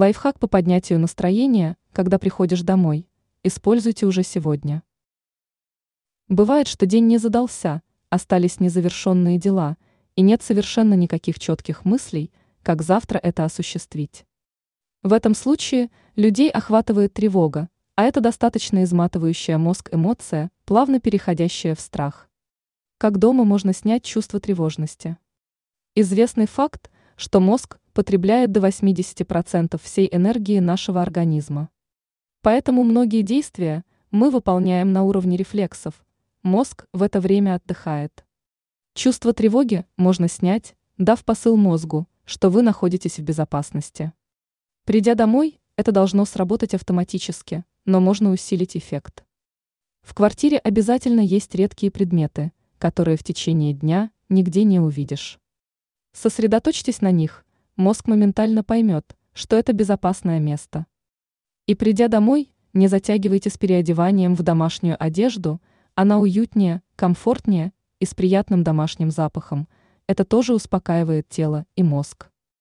Лайфхак по поднятию настроения, когда приходишь домой. Используйте уже сегодня. Бывает, что день не задался, остались незавершенные дела, и нет совершенно никаких четких мыслей, как завтра это осуществить. В этом случае людей охватывает тревога, а это достаточно изматывающая мозг эмоция, плавно переходящая в страх. Как дома можно снять чувство тревожности? Известный факт, что мозг потребляет до 80% всей энергии нашего организма. Поэтому многие действия мы выполняем на уровне рефлексов, мозг в это время отдыхает. Чувство тревоги можно снять, дав посыл мозгу, что вы находитесь в безопасности. Придя домой, это должно сработать автоматически, но можно усилить эффект. В квартире обязательно есть редкие предметы, которые в течение дня нигде не увидишь. Сосредоточьтесь на них, мозг моментально поймет, что это безопасное место. И придя домой, не затягивайте с переодеванием в домашнюю одежду, она уютнее, комфортнее и с приятным домашним запахом. Это тоже успокаивает тело и мозг.